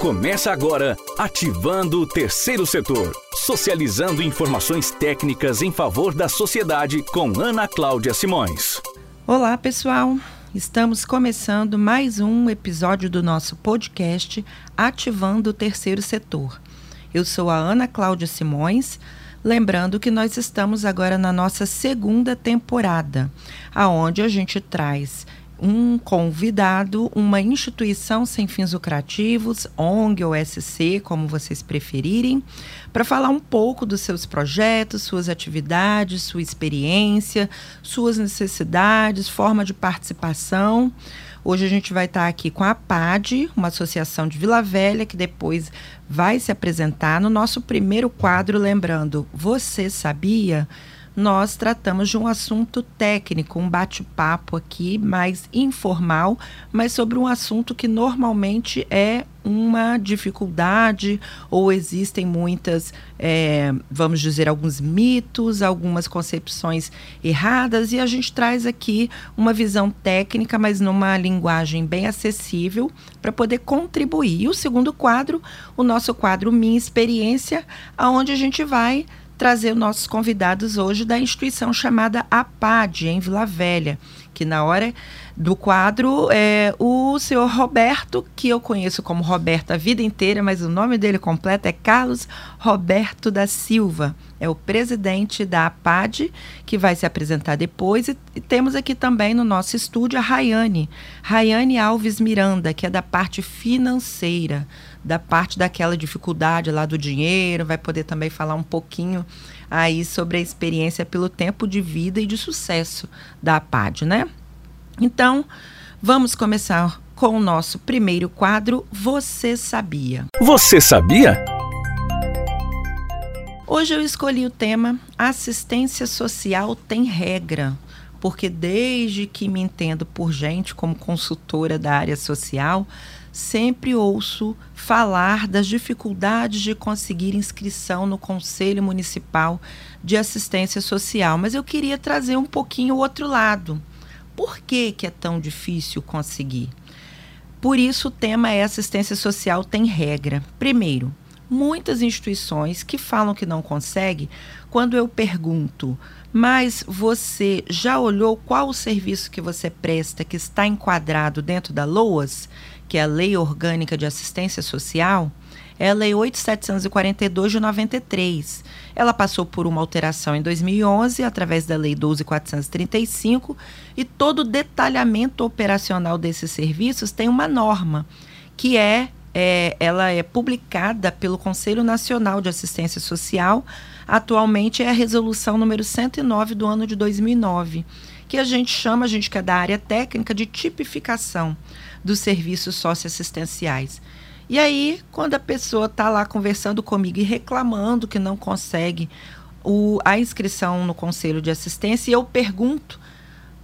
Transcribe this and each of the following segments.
Começa agora ativando o terceiro setor, socializando informações técnicas em favor da sociedade com Ana Cláudia Simões. Olá, pessoal. Estamos começando mais um episódio do nosso podcast Ativando o Terceiro Setor. Eu sou a Ana Cláudia Simões, lembrando que nós estamos agora na nossa segunda temporada, aonde a gente traz um convidado, uma instituição sem fins lucrativos, ONG ou SC, como vocês preferirem, para falar um pouco dos seus projetos, suas atividades, sua experiência, suas necessidades, forma de participação. Hoje a gente vai estar aqui com a PAD, uma associação de Vila Velha, que depois vai se apresentar no nosso primeiro quadro, lembrando, você sabia? Nós tratamos de um assunto técnico, um bate-papo aqui mais informal, mas sobre um assunto que normalmente é uma dificuldade ou existem muitas, é, vamos dizer, alguns mitos, algumas concepções erradas e a gente traz aqui uma visão técnica, mas numa linguagem bem acessível para poder contribuir. E o segundo quadro, o nosso quadro Minha Experiência, aonde a gente vai trazer nossos convidados hoje da instituição chamada APAD, em Vila Velha, que na hora do quadro é o senhor Roberto, que eu conheço como Roberto a vida inteira, mas o nome dele completo é Carlos Roberto da Silva. É o presidente da APAD, que vai se apresentar depois. E, e temos aqui também no nosso estúdio a Rayane, Rayane Alves Miranda, que é da parte financeira da parte daquela dificuldade lá do dinheiro, vai poder também falar um pouquinho aí sobre a experiência pelo tempo de vida e de sucesso da APAD, né? Então, vamos começar com o nosso primeiro quadro Você Sabia? Você sabia? Hoje eu escolhi o tema Assistência Social tem regra, porque desde que me entendo por gente como consultora da área social, sempre ouço falar das dificuldades de conseguir inscrição no Conselho Municipal de Assistência Social, mas eu queria trazer um pouquinho o outro lado. Por que, que é tão difícil conseguir? Por isso o tema é assistência social tem regra. Primeiro, muitas instituições que falam que não consegue, quando eu pergunto, mas você já olhou qual o serviço que você presta que está enquadrado dentro da LOAS? Que é a Lei Orgânica de Assistência Social, é a Lei 8742 de 93. Ela passou por uma alteração em 2011 através da Lei 12435 e todo o detalhamento operacional desses serviços tem uma norma que é, é ela é publicada pelo Conselho Nacional de Assistência Social. Atualmente é a resolução número 109 do ano de 2009, que a gente chama, a gente que é da área técnica, de tipificação dos serviços socioassistenciais. E aí, quando a pessoa está lá conversando comigo e reclamando que não consegue o, a inscrição no conselho de assistência, eu pergunto,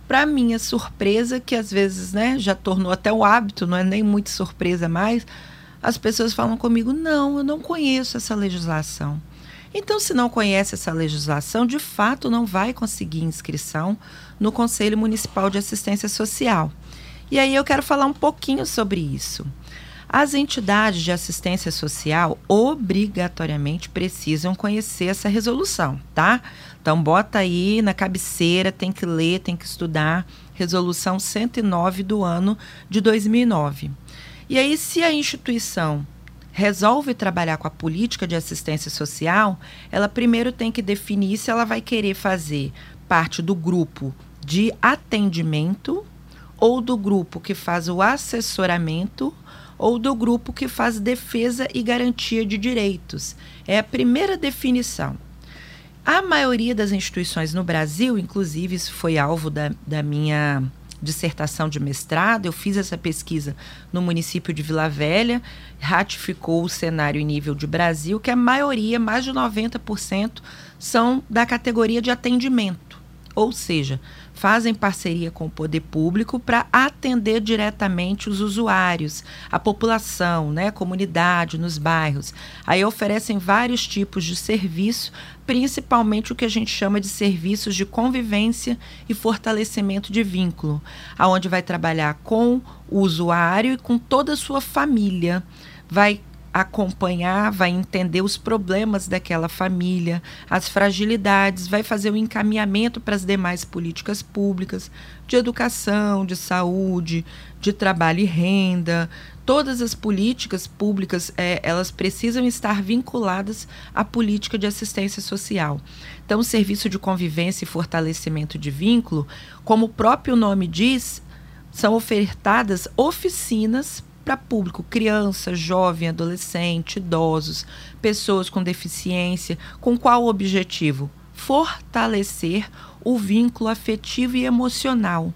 para minha surpresa, que às vezes né, já tornou até o hábito, não é nem muito surpresa mais, as pessoas falam comigo: não, eu não conheço essa legislação. Então, se não conhece essa legislação, de fato não vai conseguir inscrição no Conselho Municipal de Assistência Social. E aí eu quero falar um pouquinho sobre isso. As entidades de assistência social obrigatoriamente precisam conhecer essa resolução, tá? Então bota aí na cabeceira, tem que ler, tem que estudar, resolução 109 do ano de 2009. E aí se a instituição resolve trabalhar com a política de assistência social, ela primeiro tem que definir se ela vai querer fazer parte do grupo de atendimento ou do grupo que faz o assessoramento ou do grupo que faz defesa e garantia de direitos. É a primeira definição. A maioria das instituições no Brasil, inclusive, isso foi alvo da, da minha dissertação de mestrado, eu fiz essa pesquisa no município de Vila Velha, ratificou o cenário em nível de Brasil, que a maioria, mais de 90%, são da categoria de atendimento. Ou seja, fazem parceria com o poder público para atender diretamente os usuários, a população, né, comunidade, nos bairros. Aí oferecem vários tipos de serviço, principalmente o que a gente chama de serviços de convivência e fortalecimento de vínculo, aonde vai trabalhar com o usuário e com toda a sua família vai acompanhar, vai entender os problemas daquela família, as fragilidades, vai fazer o encaminhamento para as demais políticas públicas de educação, de saúde, de trabalho e renda. Todas as políticas públicas, é, elas precisam estar vinculadas à política de assistência social. Então, o serviço de convivência e fortalecimento de vínculo, como o próprio nome diz, são ofertadas oficinas para público, criança, jovem, adolescente, idosos, pessoas com deficiência, com qual objetivo? Fortalecer o vínculo afetivo e emocional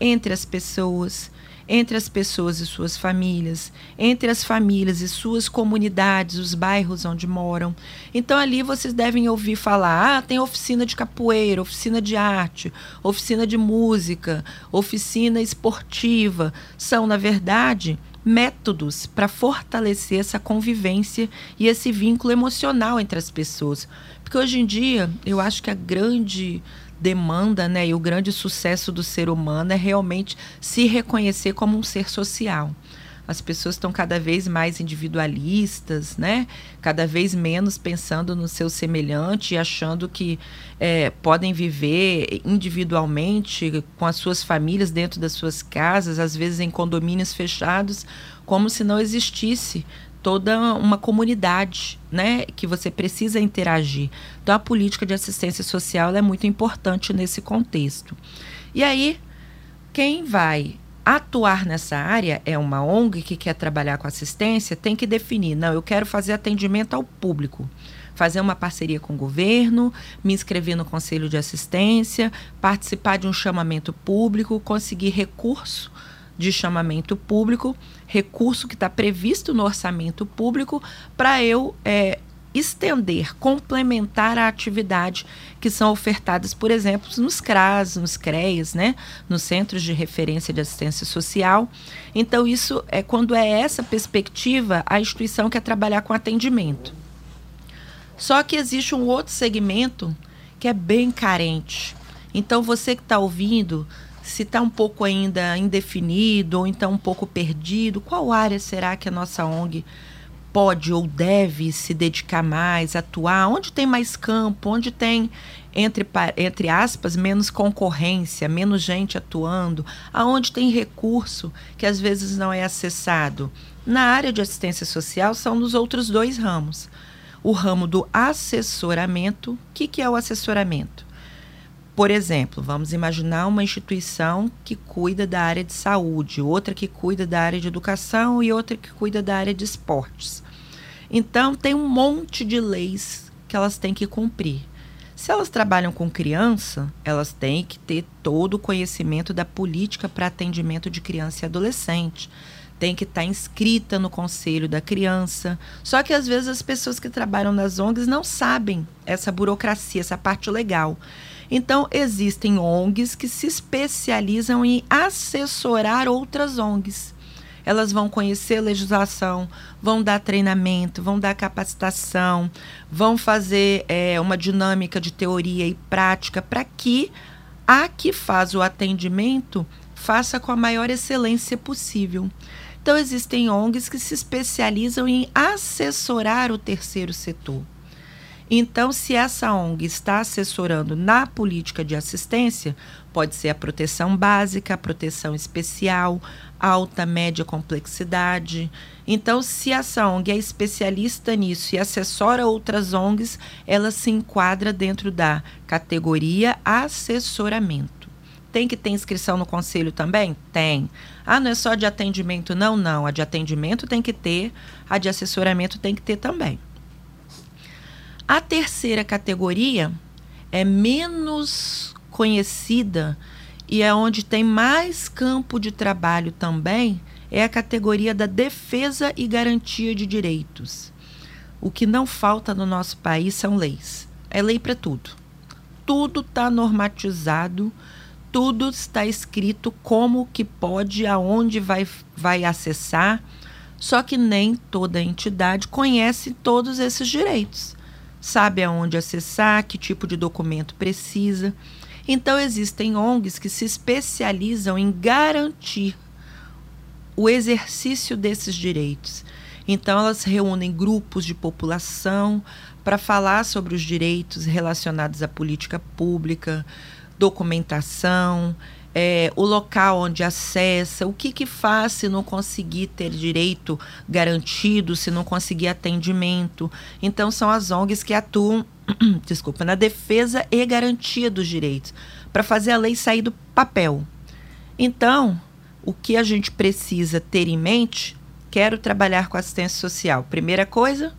entre as pessoas, entre as pessoas e suas famílias, entre as famílias e suas comunidades, os bairros onde moram. Então ali vocês devem ouvir falar: ah, tem oficina de capoeira, oficina de arte, oficina de música, oficina esportiva. São, na verdade, métodos para fortalecer essa convivência e esse vínculo emocional entre as pessoas. Porque hoje em dia, eu acho que a grande demanda, né, e o grande sucesso do ser humano é realmente se reconhecer como um ser social. As pessoas estão cada vez mais individualistas, né? Cada vez menos pensando no seu semelhante e achando que é, podem viver individualmente com as suas famílias dentro das suas casas, às vezes em condomínios fechados, como se não existisse toda uma comunidade, né, que você precisa interagir. Então a política de assistência social é muito importante nesse contexto. E aí, quem vai atuar nessa área é uma ONG que quer trabalhar com assistência, tem que definir, não, eu quero fazer atendimento ao público. Fazer uma parceria com o governo, me inscrever no conselho de assistência, participar de um chamamento público, conseguir recurso de chamamento público, recurso que está previsto no orçamento público, para eu é, estender, complementar a atividade que são ofertadas, por exemplo, nos CRAS, nos CREAS, né, nos Centros de Referência de Assistência Social. Então, isso é quando é essa perspectiva, a instituição quer trabalhar com atendimento. Só que existe um outro segmento que é bem carente. Então, você que está ouvindo, se está um pouco ainda indefinido ou então um pouco perdido, qual área será que a nossa ONG pode ou deve se dedicar mais, atuar? Onde tem mais campo? Onde tem, entre, entre aspas, menos concorrência, menos gente atuando? Aonde tem recurso que às vezes não é acessado? Na área de assistência social são nos outros dois ramos. O ramo do assessoramento. O que, que é o assessoramento? Por exemplo, vamos imaginar uma instituição que cuida da área de saúde, outra que cuida da área de educação e outra que cuida da área de esportes. Então, tem um monte de leis que elas têm que cumprir. Se elas trabalham com criança, elas têm que ter todo o conhecimento da política para atendimento de criança e adolescente. Tem que estar tá inscrita no conselho da criança. Só que às vezes as pessoas que trabalham nas ONGs não sabem essa burocracia, essa parte legal. Então, existem ONGs que se especializam em assessorar outras ONGs. Elas vão conhecer legislação, vão dar treinamento, vão dar capacitação, vão fazer é, uma dinâmica de teoria e prática para que a que faz o atendimento faça com a maior excelência possível. Então, existem ONGs que se especializam em assessorar o terceiro setor. Então, se essa ONG está assessorando na política de assistência, pode ser a proteção básica, a proteção especial, alta, média complexidade. Então, se essa ONG é especialista nisso e assessora outras ONGs, ela se enquadra dentro da categoria assessoramento. Tem que ter inscrição no conselho também? Tem. Ah, não é só de atendimento? Não, não. A de atendimento tem que ter, a de assessoramento tem que ter também. A terceira categoria é menos conhecida e é onde tem mais campo de trabalho também, é a categoria da defesa e garantia de direitos. O que não falta no nosso país são leis. É lei para tudo. Tudo está normatizado, tudo está escrito como que pode, aonde vai, vai acessar, só que nem toda entidade conhece todos esses direitos sabe aonde acessar, que tipo de documento precisa. Então, existem ONGs que se especializam em garantir o exercício desses direitos. Então, elas reúnem grupos de população para falar sobre os direitos relacionados à política pública, documentação, é, o local onde acessa, o que, que faz se não conseguir ter direito garantido, se não conseguir atendimento. Então, são as ONGs que atuam, desculpa, na defesa e garantia dos direitos, para fazer a lei sair do papel. Então, o que a gente precisa ter em mente? Quero trabalhar com assistência social. Primeira coisa,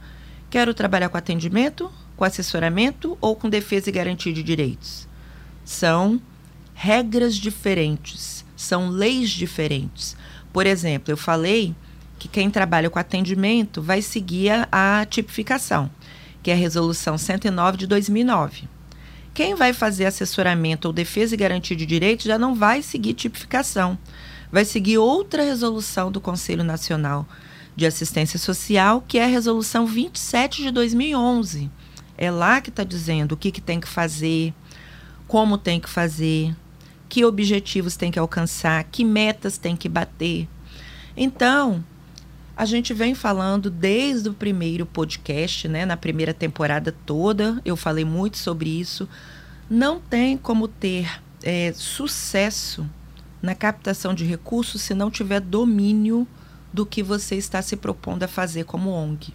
quero trabalhar com atendimento, com assessoramento ou com defesa e garantia de direitos. São regras diferentes, são leis diferentes. Por exemplo, eu falei que quem trabalha com atendimento vai seguir a, tipificação, que é a Resolução 109 de 2009. Quem vai fazer assessoramento ou defesa e garantia de direitos já não vai seguir tipificação, vai seguir outra resolução do Conselho Nacional de Assistência Social, que é a Resolução 27 de 2011. É lá que está dizendo o que, que tem que fazer, como tem que fazer, que objetivos tem que alcançar, que metas tem que bater. Então, a gente vem falando desde o primeiro podcast, né, na primeira temporada toda, eu falei muito sobre isso. Não tem como ter é, sucesso na captação de recursos se não tiver domínio do que você está se propondo a fazer como ONG.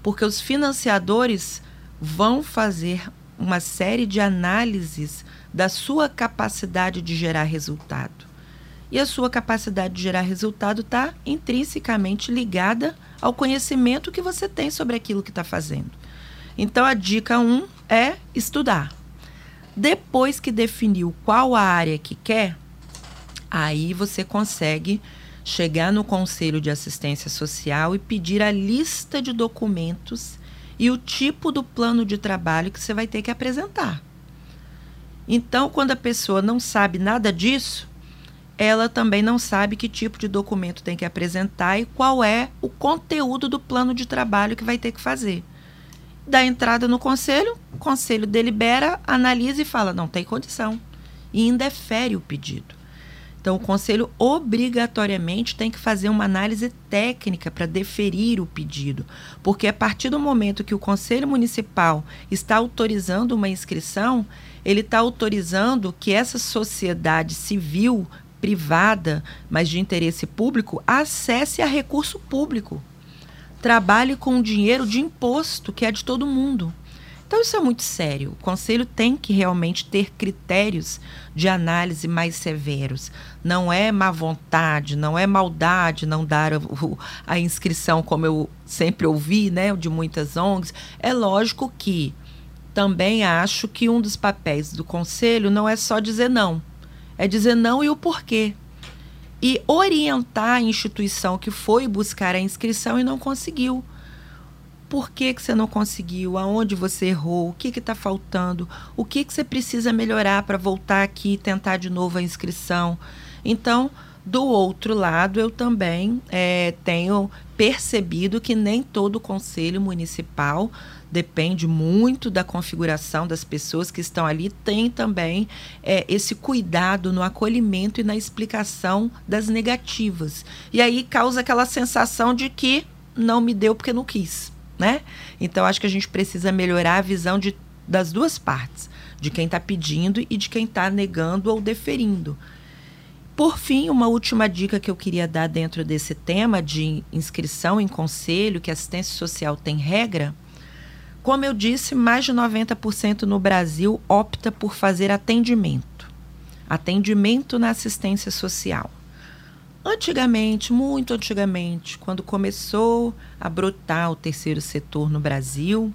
Porque os financiadores vão fazer uma série de análises da sua capacidade de gerar resultado. E a sua capacidade de gerar resultado está intrinsecamente ligada ao conhecimento que você tem sobre aquilo que está fazendo. Então, a dica 1 um é estudar. Depois que definiu qual a área que quer, aí você consegue chegar no Conselho de Assistência Social e pedir a lista de documentos e o tipo do plano de trabalho que você vai ter que apresentar. Então, quando a pessoa não sabe nada disso, ela também não sabe que tipo de documento tem que apresentar e qual é o conteúdo do plano de trabalho que vai ter que fazer. Dá entrada no conselho, o conselho delibera, analisa e fala: não tem condição. E indefere o pedido. Então, o conselho obrigatoriamente tem que fazer uma análise técnica para deferir o pedido, porque a partir do momento que o conselho municipal está autorizando uma inscrição, ele está autorizando que essa sociedade civil privada, mas de interesse público, acesse a recurso público. Trabalhe com dinheiro de imposto, que é de todo mundo. Então, isso é muito sério. O conselho tem que realmente ter critérios de análise mais severos. Não é má vontade, não é maldade não dar a inscrição, como eu sempre ouvi, né, de muitas ONGs. É lógico que também acho que um dos papéis do conselho não é só dizer não, é dizer não e o porquê. E orientar a instituição que foi buscar a inscrição e não conseguiu por que, que você não conseguiu, aonde você errou, o que está faltando, o que, que você precisa melhorar para voltar aqui e tentar de novo a inscrição. Então, do outro lado, eu também é, tenho percebido que nem todo conselho municipal depende muito da configuração das pessoas que estão ali, tem também é, esse cuidado no acolhimento e na explicação das negativas. E aí causa aquela sensação de que não me deu porque não quis né? Então acho que a gente precisa melhorar a visão de, das duas partes, de quem está pedindo e de quem está negando ou deferindo. Por fim, uma última dica que eu queria dar dentro desse tema de inscrição em conselho, que assistência social tem regra. Como eu disse, mais de 90% no Brasil opta por fazer atendimento. Atendimento na assistência social. Antigamente, muito antigamente, quando começou a brotar o terceiro setor no Brasil,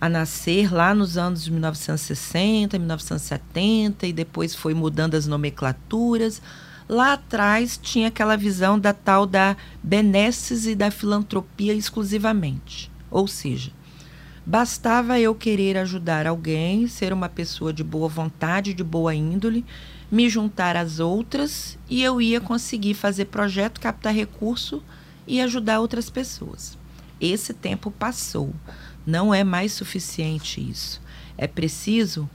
a nascer lá nos anos de 1960, 1970 e depois foi mudando as nomenclaturas. Lá atrás tinha aquela visão da tal da benesses e da filantropia exclusivamente. Ou seja, bastava eu querer ajudar alguém, ser uma pessoa de boa vontade, de boa índole, me juntar às outras e eu ia conseguir fazer projeto, captar recurso e ajudar outras pessoas. Esse tempo passou. Não é mais suficiente isso. É preciso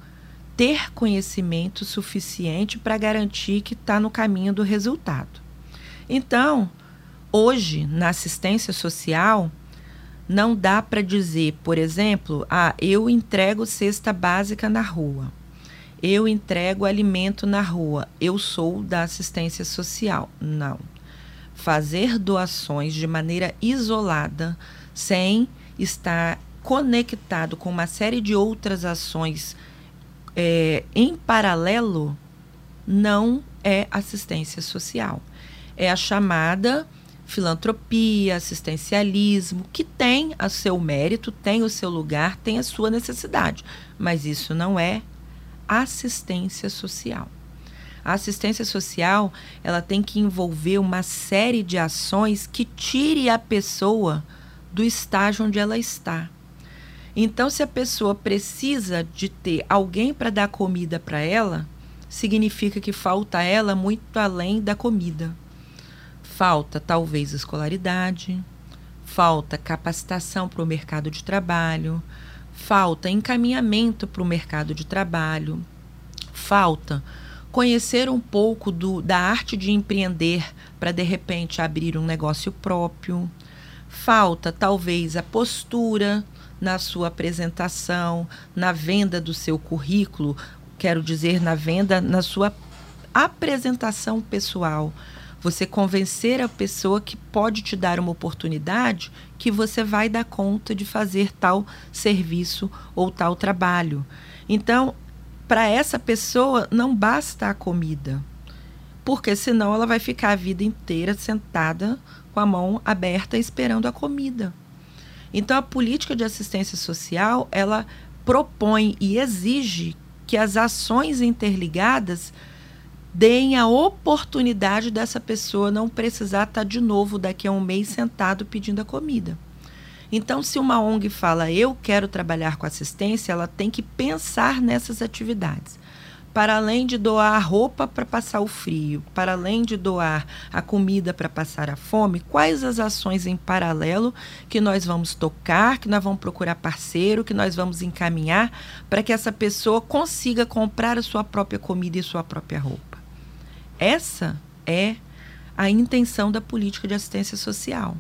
ter conhecimento suficiente para garantir que está no caminho do resultado. Então, Hoje, na assistência social, não dá para dizer, por exemplo, ah, eu entrego cesta básica na rua, eu entrego alimento na rua, eu sou da assistência social. Não. Fazer doações de maneira isolada, sem estar conectado com uma série de outras ações é, em paralelo, não é assistência social. É a chamada filantropia, assistencialismo, que tem o seu mérito, tem o seu lugar, tem a sua necessidade, mas isso não é assistência social. A assistência social, ela tem que envolver uma série de ações que tire a pessoa do estágio onde ela está. Então, se a pessoa precisa de ter alguém para dar comida para ela, significa que falta a ela muito além da comida. Falta talvez escolaridade, falta capacitação para o mercado de trabalho, falta encaminhamento para o mercado de trabalho, falta conhecer um pouco do, da arte de empreender para de repente abrir um negócio próprio, falta talvez a postura na sua apresentação, na venda do seu currículo, quero dizer, na venda, na sua apresentação pessoal você convencer a pessoa que pode te dar uma oportunidade que você vai dar conta de fazer tal serviço ou tal trabalho. Então, para essa pessoa não basta a comida, porque senão ela vai ficar a vida inteira sentada com a mão aberta esperando a comida. Então, a política de assistência social, ela propõe e exige que as ações interligadas deem a oportunidade dessa pessoa não precisar estar de novo daqui a um mês sentado pedindo a comida. Então, se uma ONG fala eu quero trabalhar com assistência, ela tem que pensar nessas atividades. Para além de doar a roupa para passar o frio, para além de doar a comida para passar a fome, quais as ações em paralelo que nós vamos tocar, que nós vamos procurar parceiro, que nós vamos encaminhar para que essa pessoa consiga comprar a sua própria comida e sua própria roupa? Essa é a intenção da política de assistência social.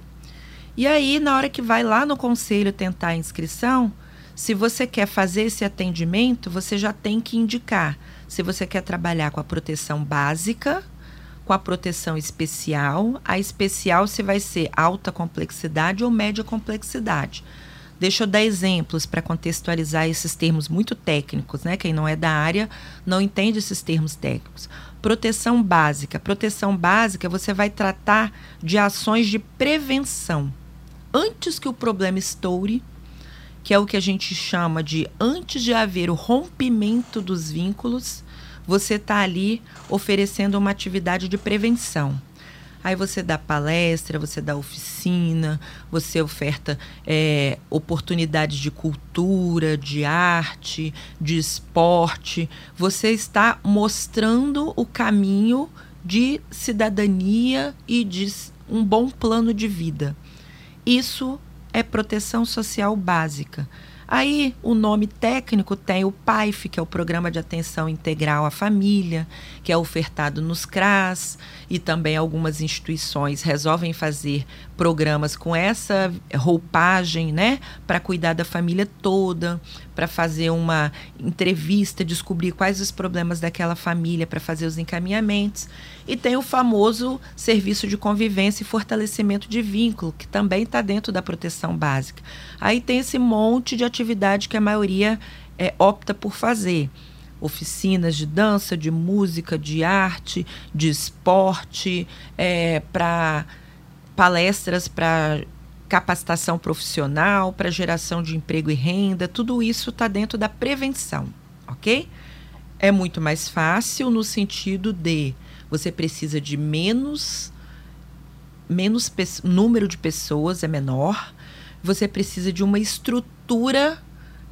E aí, na hora que vai lá no conselho tentar a inscrição, se você quer fazer esse atendimento, você já tem que indicar se você quer trabalhar com a proteção básica, com a proteção especial. A especial se vai ser alta complexidade ou média complexidade. Deixa eu dar exemplos para contextualizar esses termos muito técnicos, né? Quem não é da área não entende esses termos técnicos. Proteção básica. Proteção básica você vai tratar de ações de prevenção. Antes que o problema estoure, que é o que a gente chama de antes de haver o rompimento dos vínculos, você está ali oferecendo uma atividade de prevenção. Aí você dá palestra, você dá oficina, você oferta é, oportunidades de cultura, de arte, de esporte. Você está mostrando o caminho de cidadania e de um bom plano de vida. Isso é proteção social básica. Aí o nome técnico tem o PAIF, que é o Programa de Atenção Integral à Família, que é ofertado nos CRAS, e também algumas instituições resolvem fazer programas com essa roupagem, né, para cuidar da família toda, para fazer uma entrevista, descobrir quais os problemas daquela família, para fazer os encaminhamentos. E tem o famoso serviço de convivência e fortalecimento de vínculo, que também está dentro da proteção básica. Aí tem esse monte de atividade que a maioria é, opta por fazer oficinas de dança, de música, de arte, de esporte, é, para palestras para capacitação profissional, para geração de emprego e renda, tudo isso está dentro da prevenção, ok? É muito mais fácil no sentido de você precisa de menos, menos número de pessoas, é menor, você precisa de uma estrutura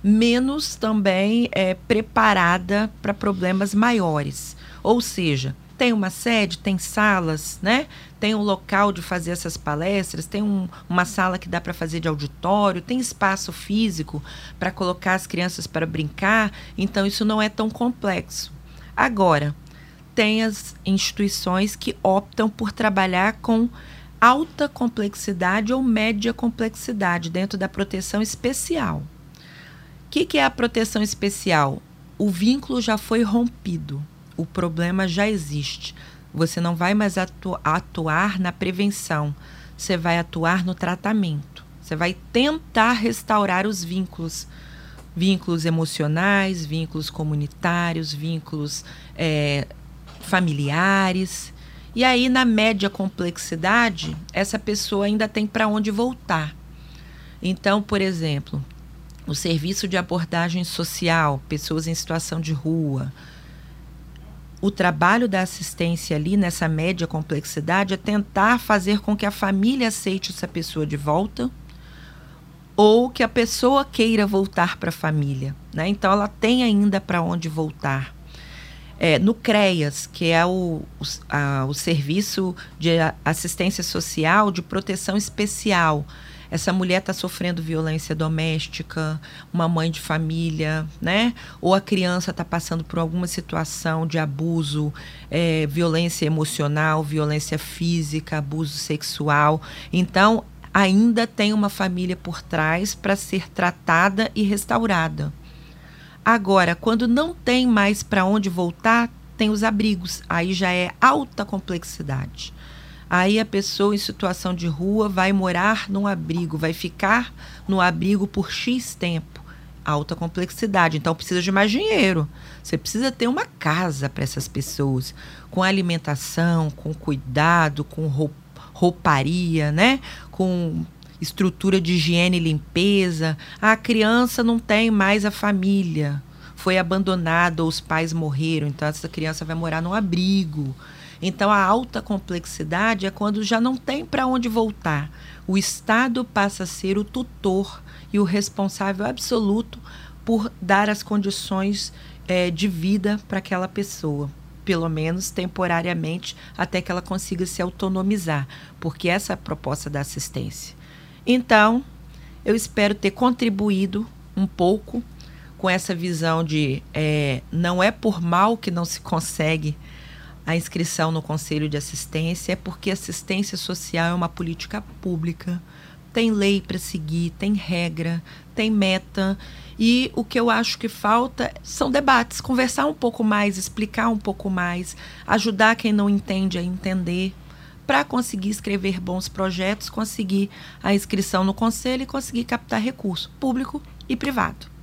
menos também é, preparada para problemas maiores. Ou seja, tem uma sede, tem salas, né? Tem um local de fazer essas palestras, tem um, uma sala que dá para fazer de auditório, tem espaço físico para colocar as crianças para brincar, então isso não é tão complexo. Agora, tem as instituições que optam por trabalhar com alta complexidade ou média complexidade dentro da proteção especial. O que, que é a proteção especial? O vínculo já foi rompido, o problema já existe. Você não vai mais atu atuar na prevenção, você vai atuar no tratamento. Você vai tentar restaurar os vínculos, vínculos emocionais, vínculos comunitários, vínculos é, familiares. E aí, na média complexidade, essa pessoa ainda tem para onde voltar. Então, por exemplo, o serviço de abordagem social, pessoas em situação de rua, o trabalho da assistência ali nessa média complexidade é tentar fazer com que a família aceite essa pessoa de volta ou que a pessoa queira voltar para a família. Né? Então, ela tem ainda para onde voltar. É, no CREAS, que é o, o, a, o Serviço de Assistência Social de Proteção Especial, essa mulher está sofrendo violência doméstica, uma mãe de família, né? Ou a criança está passando por alguma situação de abuso, é, violência emocional, violência física, abuso sexual. Então, ainda tem uma família por trás para ser tratada e restaurada. Agora, quando não tem mais para onde voltar, tem os abrigos. Aí já é alta complexidade. Aí a pessoa em situação de rua vai morar num abrigo, vai ficar no abrigo por X tempo. Alta complexidade. Então precisa de mais dinheiro. Você precisa ter uma casa para essas pessoas, com alimentação, com cuidado, com rouparia, né? Com estrutura de higiene e limpeza. A criança não tem mais a família, foi abandonada ou os pais morreram, então essa criança vai morar num abrigo. Então, a alta complexidade é quando já não tem para onde voltar. O Estado passa a ser o tutor e o responsável absoluto por dar as condições é, de vida para aquela pessoa, pelo menos temporariamente, até que ela consiga se autonomizar, porque essa é a proposta da assistência. Então, eu espero ter contribuído um pouco com essa visão de é, não é por mal que não se consegue a inscrição no Conselho de Assistência é porque assistência social é uma política pública. Tem lei para seguir, tem regra, tem meta. E o que eu acho que falta são debates, conversar um pouco mais, explicar um pouco mais, ajudar quem não entende a entender, para conseguir escrever bons projetos, conseguir a inscrição no conselho e conseguir captar recurso público e privado.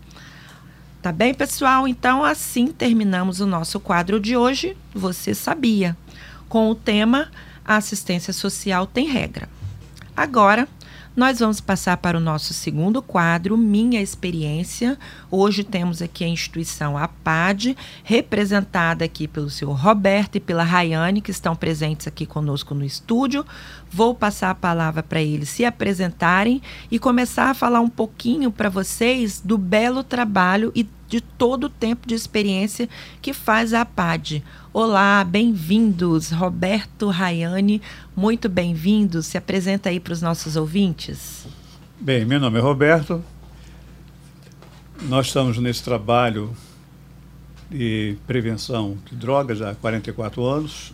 Tá bem, pessoal? Então, assim terminamos o nosso quadro de hoje. Você sabia? Com o tema assistência social tem regra. Agora, nós vamos passar para o nosso segundo quadro, Minha Experiência. Hoje temos aqui a instituição APAD, representada aqui pelo senhor Roberto e pela Rayane, que estão presentes aqui conosco no estúdio. Vou passar a palavra para eles se apresentarem e começar a falar um pouquinho para vocês do belo trabalho e de todo o tempo de experiência que faz a APAD. Olá, bem-vindos, Roberto Rayane, muito bem-vindos. Se apresenta aí para os nossos ouvintes. Bem, meu nome é Roberto. Nós estamos nesse trabalho de prevenção de drogas há 44 anos.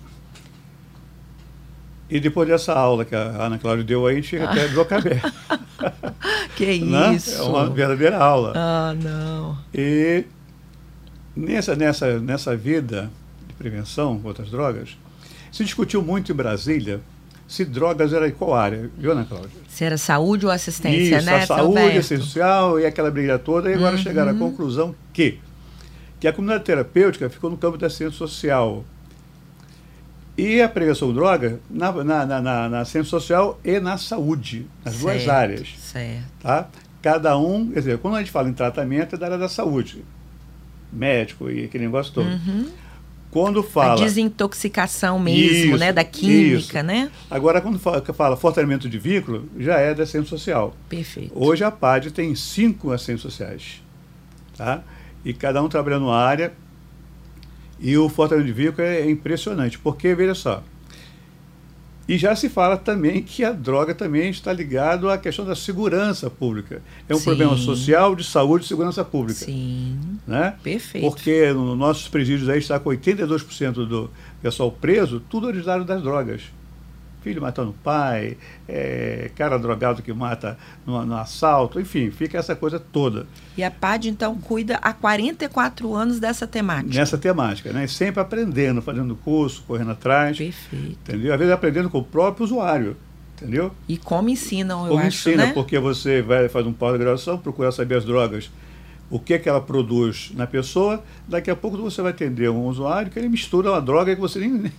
E depois dessa aula que a Ana Cláudia deu aí, a gente chega até de boca aberta. Que né? isso! É uma verdadeira aula. Ah, não. E nessa, nessa, nessa vida prevenção contra as drogas, se discutiu muito em Brasília se drogas era em qual área, viu, Ana Cláudia? Se era saúde ou assistência, Isso, né? a saúde, assistência social e aquela briga toda, e agora uhum. chegaram à conclusão que, que a comunidade terapêutica ficou no campo da ciência social. E a prevenção droga na, na, na, na, ciência social e na saúde, nas certo, duas áreas. Certo. Tá? Cada um, quer dizer, quando a gente fala em tratamento, é da área da saúde. Médico e aquele negócio todo. Uhum. Quando fala. A desintoxicação mesmo, isso, né? Da química, isso. né? Agora, quando fala, fala fortalecimento de vínculo, já é da assistência social. Perfeito. Hoje a PAD tem cinco assistentes sociais. Tá? E cada um trabalhando numa área. E o fortalecimento de vínculo é impressionante, porque, veja só, e já se fala também que a droga também está ligado à questão da segurança pública. É um Sim. problema social, de saúde e segurança pública. Sim. Né? Perfeito. Porque nos nossos presídios aí está com 82% do pessoal preso, tudo originário das drogas. Filho matando pai, é, cara drogado que mata no, no, assalto, enfim, fica essa coisa toda. E a PAD, então, cuida há 44 anos dessa temática. Nessa temática, né? Sempre aprendendo, fazendo curso, correndo atrás. Perfeito. Entendeu? Às vezes aprendendo com o próprio usuário. Entendeu? E como ensinam, eu como acho, ensina, né? porque você vai fazer um pós-graduação, procurar saber as drogas, o que, que ela produz na pessoa, daqui a pouco você vai atender um usuário que ele mistura uma droga que você nem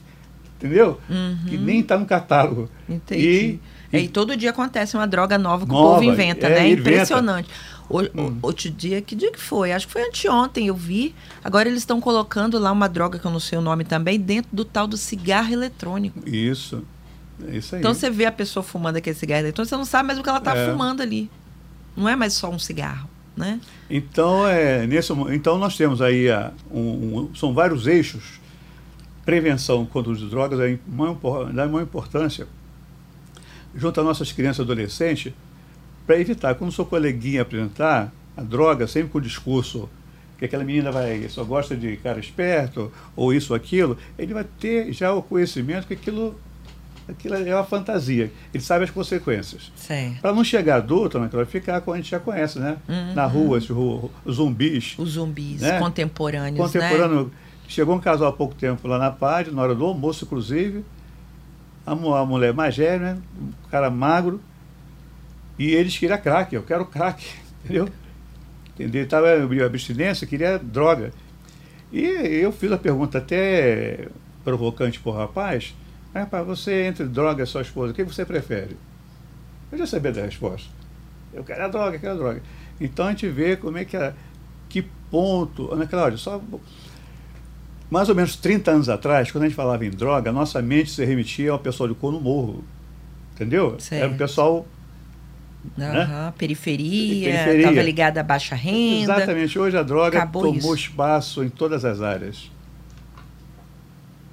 entendeu? Uhum. Que nem está no catálogo. Entendi. E, e, e, todo dia acontece uma droga nova que nova, o povo inventa, é, né? Inventa. Impressionante. O, hum. Outro dia, que dia que foi? Acho que foi anteontem, eu vi. Agora eles estão colocando lá uma droga que eu não sei o nome também, dentro do tal do cigarro eletrônico. Isso. É isso aí. Então você vê a pessoa fumando aquele cigarro eletrônico, você não sabe mais o que ela está é. fumando ali. Não é mais só um cigarro. Né? Então, é, nesse, então nós temos aí a, um, um, são vários eixos prevenção contra o uso de drogas é de maior importância junto às nossas crianças e adolescentes para evitar, quando o seu coleguinha apresentar a droga, sempre com o discurso que aquela menina vai só gosta de cara esperto ou isso ou aquilo, ele vai ter já o conhecimento que aquilo, aquilo é uma fantasia. Ele sabe as consequências. Para não chegar adulto, né, vai ficar como a gente já conhece, né? Uhum. Na rua, os zumbis. Os zumbis né? contemporâneos. Contemporâneo. Né? Chegou um casal há pouco tempo lá na PAD, na hora do almoço, inclusive. A, a mulher mais velha, né? Um cara magro. E eles queriam crack. Eu quero crack. Entendeu? Entendeu? Estava em abstinência, queria droga. E eu fiz a pergunta até provocante para o rapaz. Rapaz, você entre droga e sua esposa, o que você prefere? Eu já sabia da resposta. Eu quero a droga, eu quero a droga. Então a gente vê como é que é, que ponto. Ana Cláudia, só mais ou menos 30 anos atrás, quando a gente falava em droga, nossa mente se remetia ao pessoal de Cor no Morro. Entendeu? Certo. Era um pessoal. Uhum, né? Periferia, estava ligada à baixa renda. Exatamente. Hoje a droga Acabou tomou isso. espaço em todas as áreas.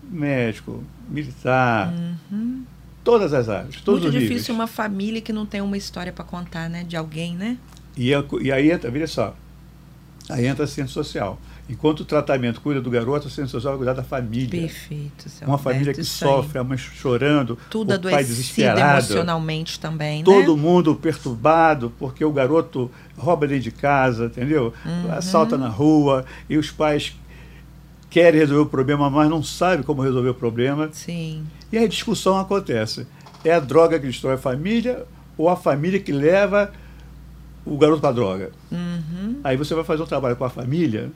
Médico, militar, uhum. todas as áreas. Todos Muito difícil níveis. uma família que não tem uma história para contar, né? De alguém, né? E, e aí entra, veja só, aí entra a ciência social. Enquanto o tratamento cuida do garoto, a ciência social vai cuidar da família. Perfeito. Seu Uma Alberto, família que sofre, aí. a mãe chorando, Tudo o pai desesperado. emocionalmente também, Todo né? mundo perturbado, porque o garoto rouba dentro de casa, entendeu? Uhum. Assalta na rua, e os pais querem resolver o problema, mas não sabem como resolver o problema. Sim. E aí a discussão acontece. É a droga que destrói a família ou a família que leva o garoto para a droga? Uhum. Aí você vai fazer um trabalho com a família,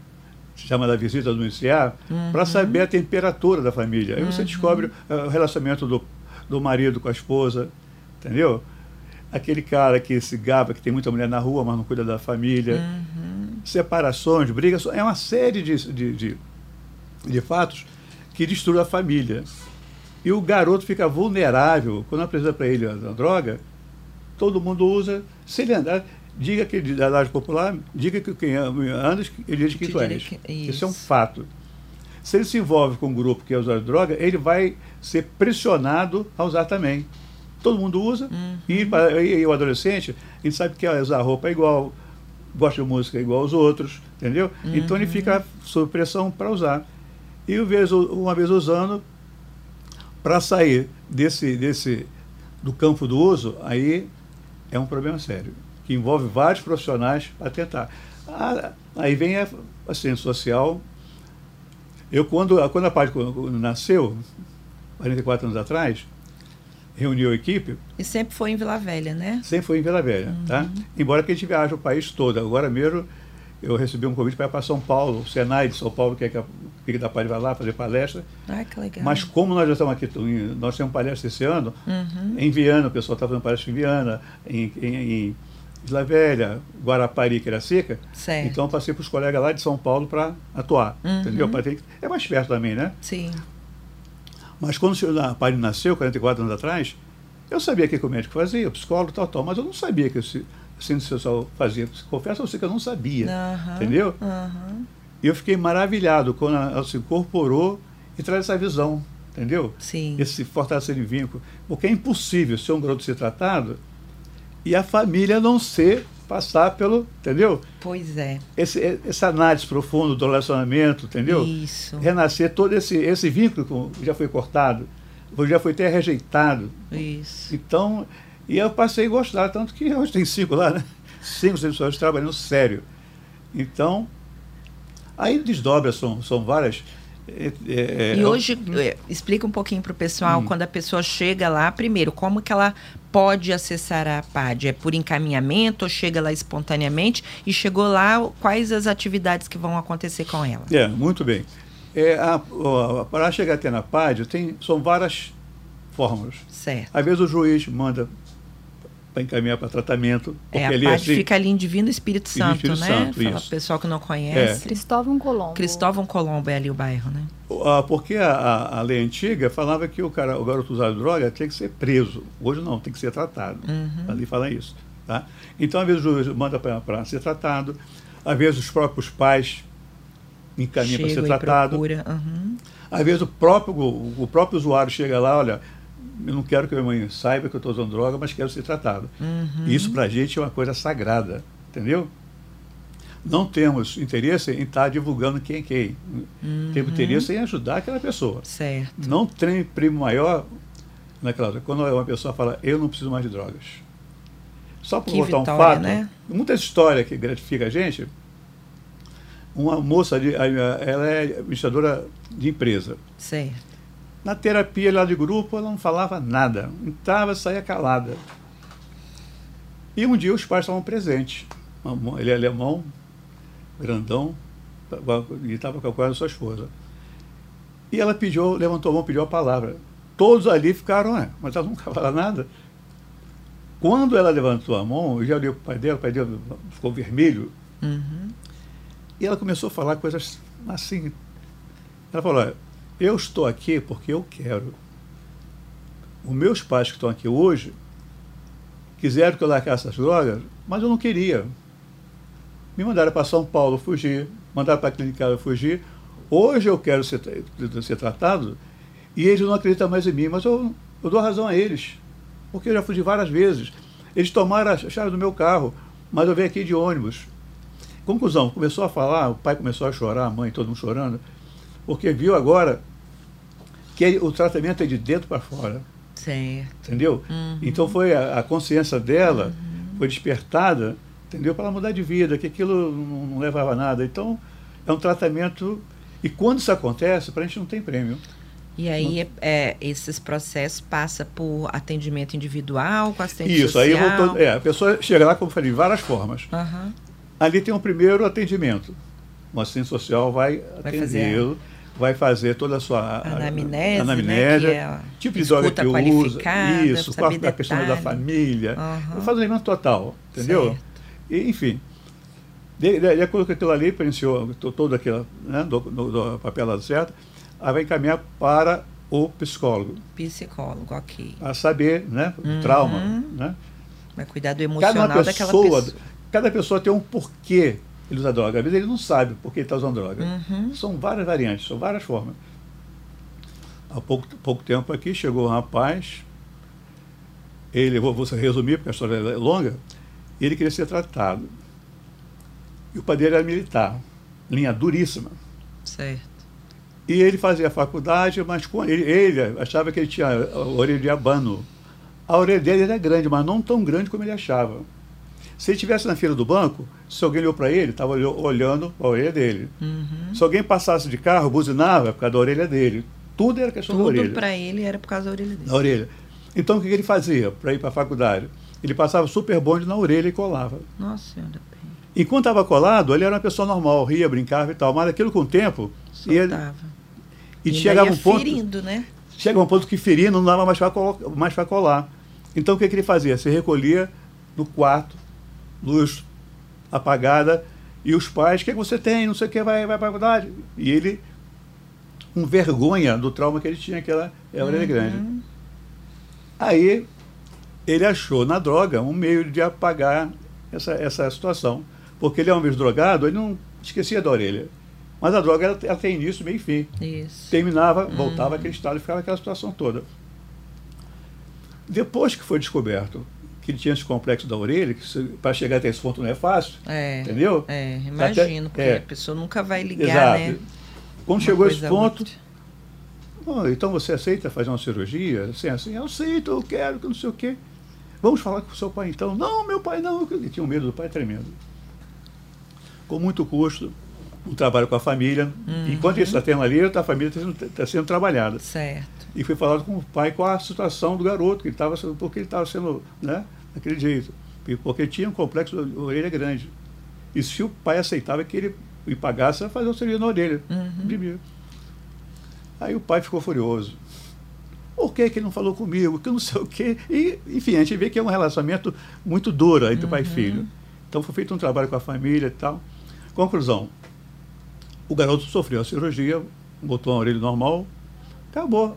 chama da visita domiciliar, Uhum. para saber a temperatura da família. Aí você descobre uh, o relacionamento do, do marido com a esposa, entendeu? Aquele cara que se gaba, que tem muita mulher na rua, mas não cuida da família. Uhum. Separações, brigas, é uma série de, de, de, de fatos que destruem a família. E o garoto fica vulnerável quando apresenta para ele a, a droga. Todo mundo usa. Se ele andar, diga que da idade popular, diga que quem anda, ele diz que tu és. que- Isso é um isso. fato. Se ele se envolve com um grupo que é de droga, ele vai ser pressionado a usar também. Todo mundo usa, Uhum. e, e- e o adolescente, ele sabe que usar roupa é igual, gosta de música igual aos outros, entendeu? Então ele Uhum. fica sob pressão para usar. E uma vez, uma vez usando, para sair desse, desse do campo do uso, aí é um problema sério, que envolve vários profissionais para tentar. Ah, aí vem a, a ciência social. Eu, quando, quando a parte nasceu, 44 anos atrás, reuniu a equipe, E sempre foi em Vila Velha, né? sempre foi em Vila Velha, tá? Embora que a gente viaje o país todo. Agora mesmo eu recebi um convite para ir para São Paulo, o Senai de São Paulo, que é que a Pique da Paz vai lá fazer palestra. Ai, que legal. Mas como nós já estamos aqui, nós temos palestra esse ano, Uhum. em Viana, o pessoal está fazendo palestra em Viana, em, em, em Isla Velha, Guarapari, Quiracica. Certo. Então eu passei para os colegas lá de São Paulo para atuar. Uhum. Entendeu? É mais perto também, né? Sim. Mas quando o senhor da Pari nasceu, 44 anos atrás, eu sabia o que que o médico fazia, o psicólogo, tal, tal, mas eu não sabia que o ci- o cientista social fazia. Confesso a você que eu não sabia. Aham. Entendeu? Aham. E eu fiquei maravilhado quando ela se incorporou e traz essa visão, entendeu? Sim. Esse fortalecer de vínculo. Porque é impossível ser um garoto ser tratado e a família não ser, passar pelo, entendeu? Pois é. Esse, essa análise profunda do relacionamento, entendeu? Isso. Renascer todo esse, esse vínculo que já foi cortado. já foi até rejeitado. Isso. Então, e eu passei a gostar, tanto que hoje tem cinco lá, né? Cinco pessoas trabalhando sério. Então, aí desdobra, são, são várias. É, é, e hoje, é, explica um pouquinho para o pessoal, hum. quando a pessoa chega lá, primeiro, como que ela pode acessar a PAD? É por encaminhamento ou chega lá espontaneamente? E chegou lá, quais as atividades que vão acontecer com ela? É, muito bem. É, a, a, para chegar até na PAD, tem, são várias fórmulas. Certo. Às vezes o juiz manda para encaminhar para tratamento. É, a ali, parte assim, fica ali em Divino Espírito Santo, Espírito né? Santo, Fala, pessoal que não conhece. É. Cristóvão Colombo. Cristóvão Colombo é ali o bairro, né? Ah, porque a, a, lei antiga falava que o, cara, o garoto usado droga tinha que ser preso. Hoje não, tem que ser tratado. Uhum. Ali fala isso. Tá? Então, às vezes, o juiz manda para ser tratado, às vezes os próprios pais encaminham para ser tratado. Uhum. Às vezes o próprio, o, o próprio usuário chega lá, olha, eu não quero que minha mãe saiba que eu estou usando droga, mas quero ser tratado. Uhum. Isso para a gente é uma coisa sagrada, entendeu? Não temos interesse em estar tá divulgando quem é quem. Uhum. Temos interesse em ajudar aquela pessoa. Certo. Não tem primo maior naquela quando uma pessoa fala eu não preciso mais de drogas. Só por botar um fato, né? muita história que gratifica a gente. Uma moça, ela é administradora de empresa. Certo. Na terapia lá de grupo, ela não falava nada. Entrava, saía calada. E um dia os pais estavam presentes. Ele é alemão, grandão, e estava com a sua esposa. E ela pediu, levantou a mão, pediu a palavra. Todos ali ficaram, é, mas ela nunca fala nada. Quando ela levantou a mão, eu já olhei para o pai dela, o pai dela ficou vermelho. Uhum. E ela começou a falar coisas assim. Ela falou: eu estou aqui porque eu quero. Os meus pais que estão aqui hoje quiseram que eu largasse as drogas, mas eu não queria. Me mandaram para São Paulo fugir, mandaram para a clínica fugir. Hoje eu quero ser, ser tratado e eles não acreditam mais em mim, mas eu, eu dou razão a eles, porque eu já fugi várias vezes. Eles tomaram a chave do meu carro, mas eu venho aqui de ônibus. Conclusão, começou a falar, o pai começou a chorar, a mãe, todo mundo chorando, porque viu agora que o tratamento é de dentro para fora. Certo. Entendeu? Uhum. Então foi a, a consciência dela uhum. foi despertada, entendeu? Para ela mudar de vida, que aquilo não, não levava a nada. Então é um tratamento e quando isso acontece, para a gente não tem prêmio. E aí, é, é, esses processos passam por atendimento individual, com assistente Isso, social? aí voltou, é, a pessoa chega lá, como eu falei, de várias formas. Uhum. Ali tem um primeiro atendimento. O assistente social vai, vai atendê-lo vai fazer toda a sua anamnese, anamnese né, é tipo de droga que usa, isso, qual a questão da família, uhum. faz um total, entendeu? E, enfim, de, de, de, acordo com aquilo ali, preencheu todo aquele né, do, do, do papel certo, aí vai encaminhar para o psicólogo. Psicólogo, ok. A saber, né, uhum. trauma, né? Vai cuidar do emocional cada pessoa, daquela pessoa. Cada pessoa tem um porquê ele usa droga. Às vezes ele não sabe por que ele está usando droga. Uhum. São várias variantes, são várias formas. Há pouco, pouco tempo aqui chegou um rapaz, ele, vou, vou resumir porque a história é longa, ele queria ser tratado. E o pai dele era militar, linha duríssima. Certo. E ele fazia faculdade, mas com ele, ele achava que ele tinha a orelha de abano. A orelha dele era grande, mas não tão grande como ele achava. Se ele estivesse na fila do banco, se alguém olhou para ele, estava olhando a orelha dele. Uhum. Se alguém passasse de carro, buzinava por causa da orelha dele. Tudo era questão Tudo da orelha. Tudo para ele era por causa da orelha dele. Da orelha. Então, o que ele fazia para ir para a faculdade? Ele passava super bonde na orelha e colava. Nossa Senhora. Enquanto estava colado, ele era uma pessoa normal, ria, brincava e tal. Mas aquilo com o tempo... Soltava. E, e chegava um ponto... ferindo, né? Chega um ponto que ferindo não dava mais para mais colar. Então, o que, que ele fazia? Se recolhia no quarto, luz apagada, e os pais, o que, é que você tem? Não sei o que, vai, vai para a faculdade. E ele, com vergonha do trauma que ele tinha, que era a orelha uhum. grande. Aí ele achou na droga um meio de apagar essa, essa situação. Porque ele é um vez drogado, ele não esquecia da orelha. Mas a droga ela, ela tem início, meio e fim. Isso. Terminava, uhum. voltava aquele estado e ficava aquela situação toda. Depois que foi descoberto que ele tinha esse complexo da orelha, que para chegar até esse ponto não é fácil. É, entendeu? É, imagino, porque é. a pessoa nunca vai ligar, Exato. né? Quando Uma chegou a esse ponto, Oh, então você aceita fazer uma cirurgia? Assim, assim, eu aceito, eu quero, que não sei o quê. Vamos falar com o seu pai então. Não, meu pai não. Ele tinha um medo do pai tremendo. Com muito custo, um trabalho com a família. Uhum. Enquanto ele está tendo ali, a família está sendo, tá sendo trabalhada. Certo. E foi falado com o pai qual a situação do garoto, que ele tava, porque ele estava sendo né, daquele jeito. Porque tinha um complexo de orelha grande. E se o pai aceitava que ele e pagasse, fazer o serviço na orelha. Uhum. Aí o pai ficou furioso. Por que, que ele não falou comigo? Que não sei o quê. E, enfim, a gente vê que é um relacionamento muito duro entre uhum. pai e filho. Então foi feito um trabalho com a família e tal. Conclusão. O garoto sofreu a cirurgia, botou a orelha normal, acabou.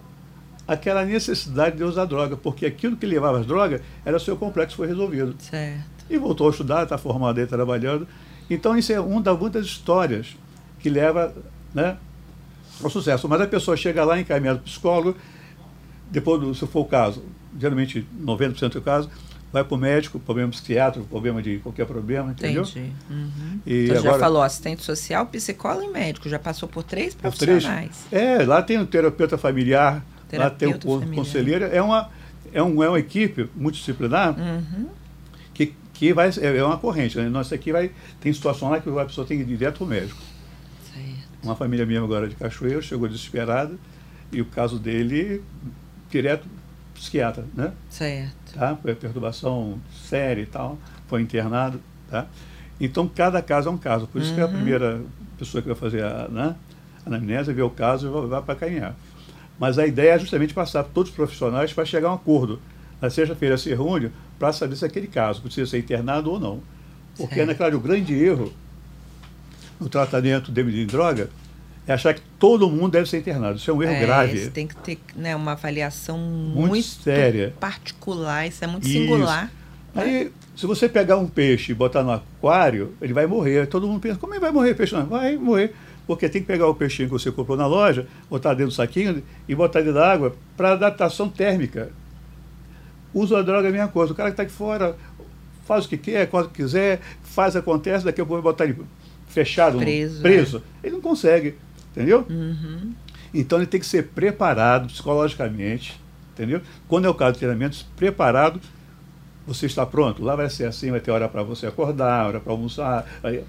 Aquela necessidade de usar droga, porque aquilo que levava as drogas era o seu complexo, foi resolvido. Certo. E voltou a estudar, está formado aí, trabalhando. Então, isso é uma das muitas histórias que leva né, ao sucesso. Mas a pessoa chega lá encaminhada para o psicólogo, depois, do, se for o caso, geralmente 90% do caso, vai para o médico, problema psiquiátrico, problema de qualquer problema, entendeu? Entendi. Uhum. E então, agora, já falou assistente social, psicólogo e médico, já passou por três profissionais. Três, é, lá tem o terapeuta familiar, lá tem o familiar. conselheiro, é uma, é, um, é uma equipe multidisciplinar uhum. que, que vai, é, é uma corrente. Né? Nossa aqui vai, tem situação lá que a pessoa tem que ir direto ao médico. Certo. Uma família minha agora de Cachoeiro chegou desesperada e o caso dele direto psiquiatra, né? Certo. Tá? Foi perturbação séria e tal, foi internado, tá? Então, cada caso é um caso. Por isso uhum. que a primeira pessoa que vai fazer a, né, anamnese vê o caso e vai para caminhar. Mas a ideia é justamente passar por todos os profissionais para chegar a um acordo. Na sexta-feira se reúne para saber se aquele caso precisa ser internado ou não. Porque, certo. na claro, o grande erro no tratamento de droga é achar que todo mundo deve ser internado. Isso é um erro é, grave. Tem que ter né, uma avaliação muito, muito séria. particular, isso é muito isso. singular. Aí, se você pegar um peixe e botar no aquário, ele vai morrer. Todo mundo pensa, como é que vai morrer peixe? Não, vai morrer. Porque tem que pegar o peixinho que você comprou na loja, botar dentro do saquinho e botar dentro da água para adaptação térmica. Usa a droga é a mesma coisa. O cara que está aqui fora faz o que quer, quando quiser, faz, acontece, daqui a pouco vai botar ele fechado, preso. preso. É. Ele não consegue. Entendeu? Uhum. Então ele tem que ser preparado psicologicamente, entendeu? Quando é o caso de treinamento, preparado, você está pronto. Lá vai ser assim, vai ter hora para você acordar, hora para almoçar. Aí,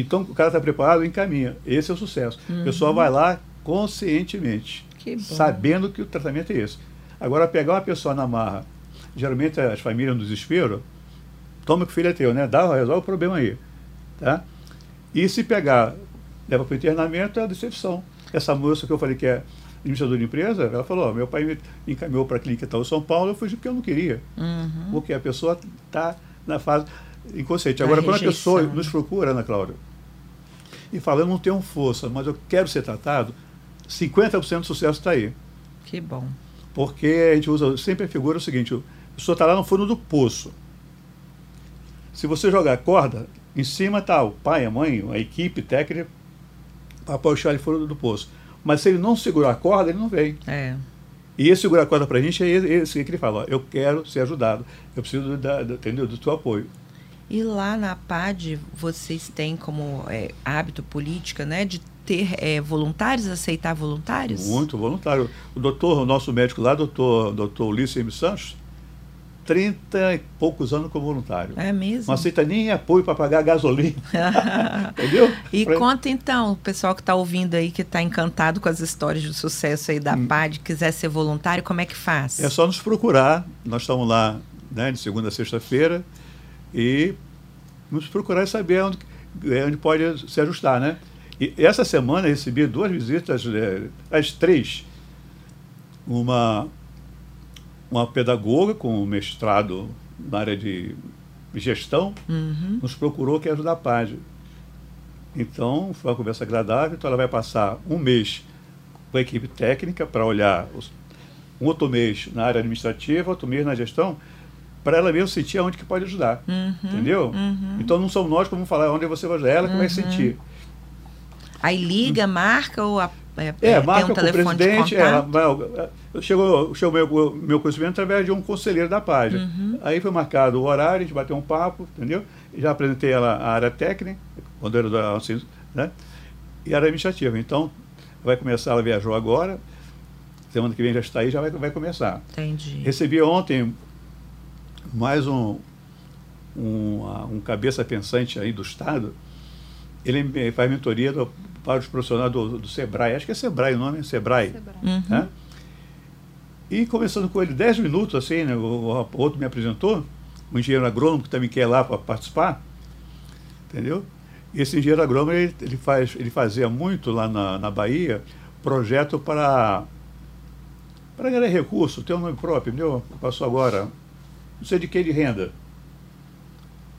então o cara está preparado, encaminha. Esse é o sucesso. Uhum. O pessoal vai lá conscientemente, sabendo que o tratamento é esse. Agora, pegar uma pessoa na marra, geralmente as famílias no desespero, toma que o filho é teu, né? Dá, resolve o problema aí. Tá? E se pegar leva para o internamento, é a decepção. Essa moça que eu falei que é administradora de empresa, ela falou, oh, meu pai me encaminhou para a clínica tal São Paulo, eu fugi porque eu não queria. Uhum. Porque a pessoa está na fase inconsciente. Agora, a quando a pessoa nos procura, Ana Cláudia, e fala, eu não tenho força, mas eu quero ser tratado, 50% do sucesso está aí. Que bom. Porque a gente usa sempre a figura o seguinte, a pessoa está lá no fundo do poço. Se você jogar corda, em cima está o pai, a mãe, a equipe técnica para puxar ele fora do poço. Mas se ele não segurar a corda, ele não vem. É. E esse segurar a corda para a gente é esse que ele fala: ó, eu quero ser ajudado, eu preciso da, da, entendeu, do teu apoio. E lá na PAD, vocês têm como é, hábito política né, de ter é, voluntários, aceitar voluntários? Muito voluntário. O doutor, o nosso médico lá, doutor, doutor Ulisses M. Santos, 30 e poucos anos como voluntário. É mesmo? Não aceita nem apoio para pagar gasolina. Entendeu? E pra... conta então, o pessoal que está ouvindo aí, que está encantado com as histórias de sucesso aí da hum. PAD, quiser ser voluntário, como é que faz? É só nos procurar. Nós estamos lá né, de segunda a sexta-feira e nos procurar saber onde, é, onde pode se ajustar, né? E essa semana recebi duas visitas, é, as três. Uma uma pedagoga com mestrado na área de gestão uhum. nos procurou que ajudar a página. Então, foi uma conversa agradável. Então, ela vai passar um mês com a equipe técnica para olhar os, um outro mês na área administrativa, outro mês na gestão, para ela mesmo sentir aonde que pode ajudar. Uhum. Entendeu? Uhum. Então, não somos nós que vamos falar onde você vai ajudar, é ela que vai uhum. sentir. Aí liga, marca ou a, é, é, marca um com o presidente. É, chegou chegou meu, meu conhecimento através de um conselheiro da página. Uhum. Aí foi marcado o horário, a gente bateu um papo, entendeu? Já apresentei ela a área técnica, quando era da assim, né? E a área administrativa. Então, vai começar, ela viajou agora, semana que vem já está aí, já vai, vai começar. Entendi. Recebi ontem mais um, um, um cabeça pensante aí do Estado. Ele faz mentoria do, para os profissionais do, do, Sebrae. Acho que é Sebrae o nome, Sebrae. Sebrae. Uhum. Né? E conversando com ele 10 minutos, assim, né, o, o, outro me apresentou, um engenheiro agrônomo que também quer ir lá para participar, entendeu? E esse engenheiro agrônomo, ele, ele, faz, ele fazia muito lá na, na Bahia projeto para para ganhar recurso, tem um nome próprio, entendeu? Passou agora, não sei de que de renda.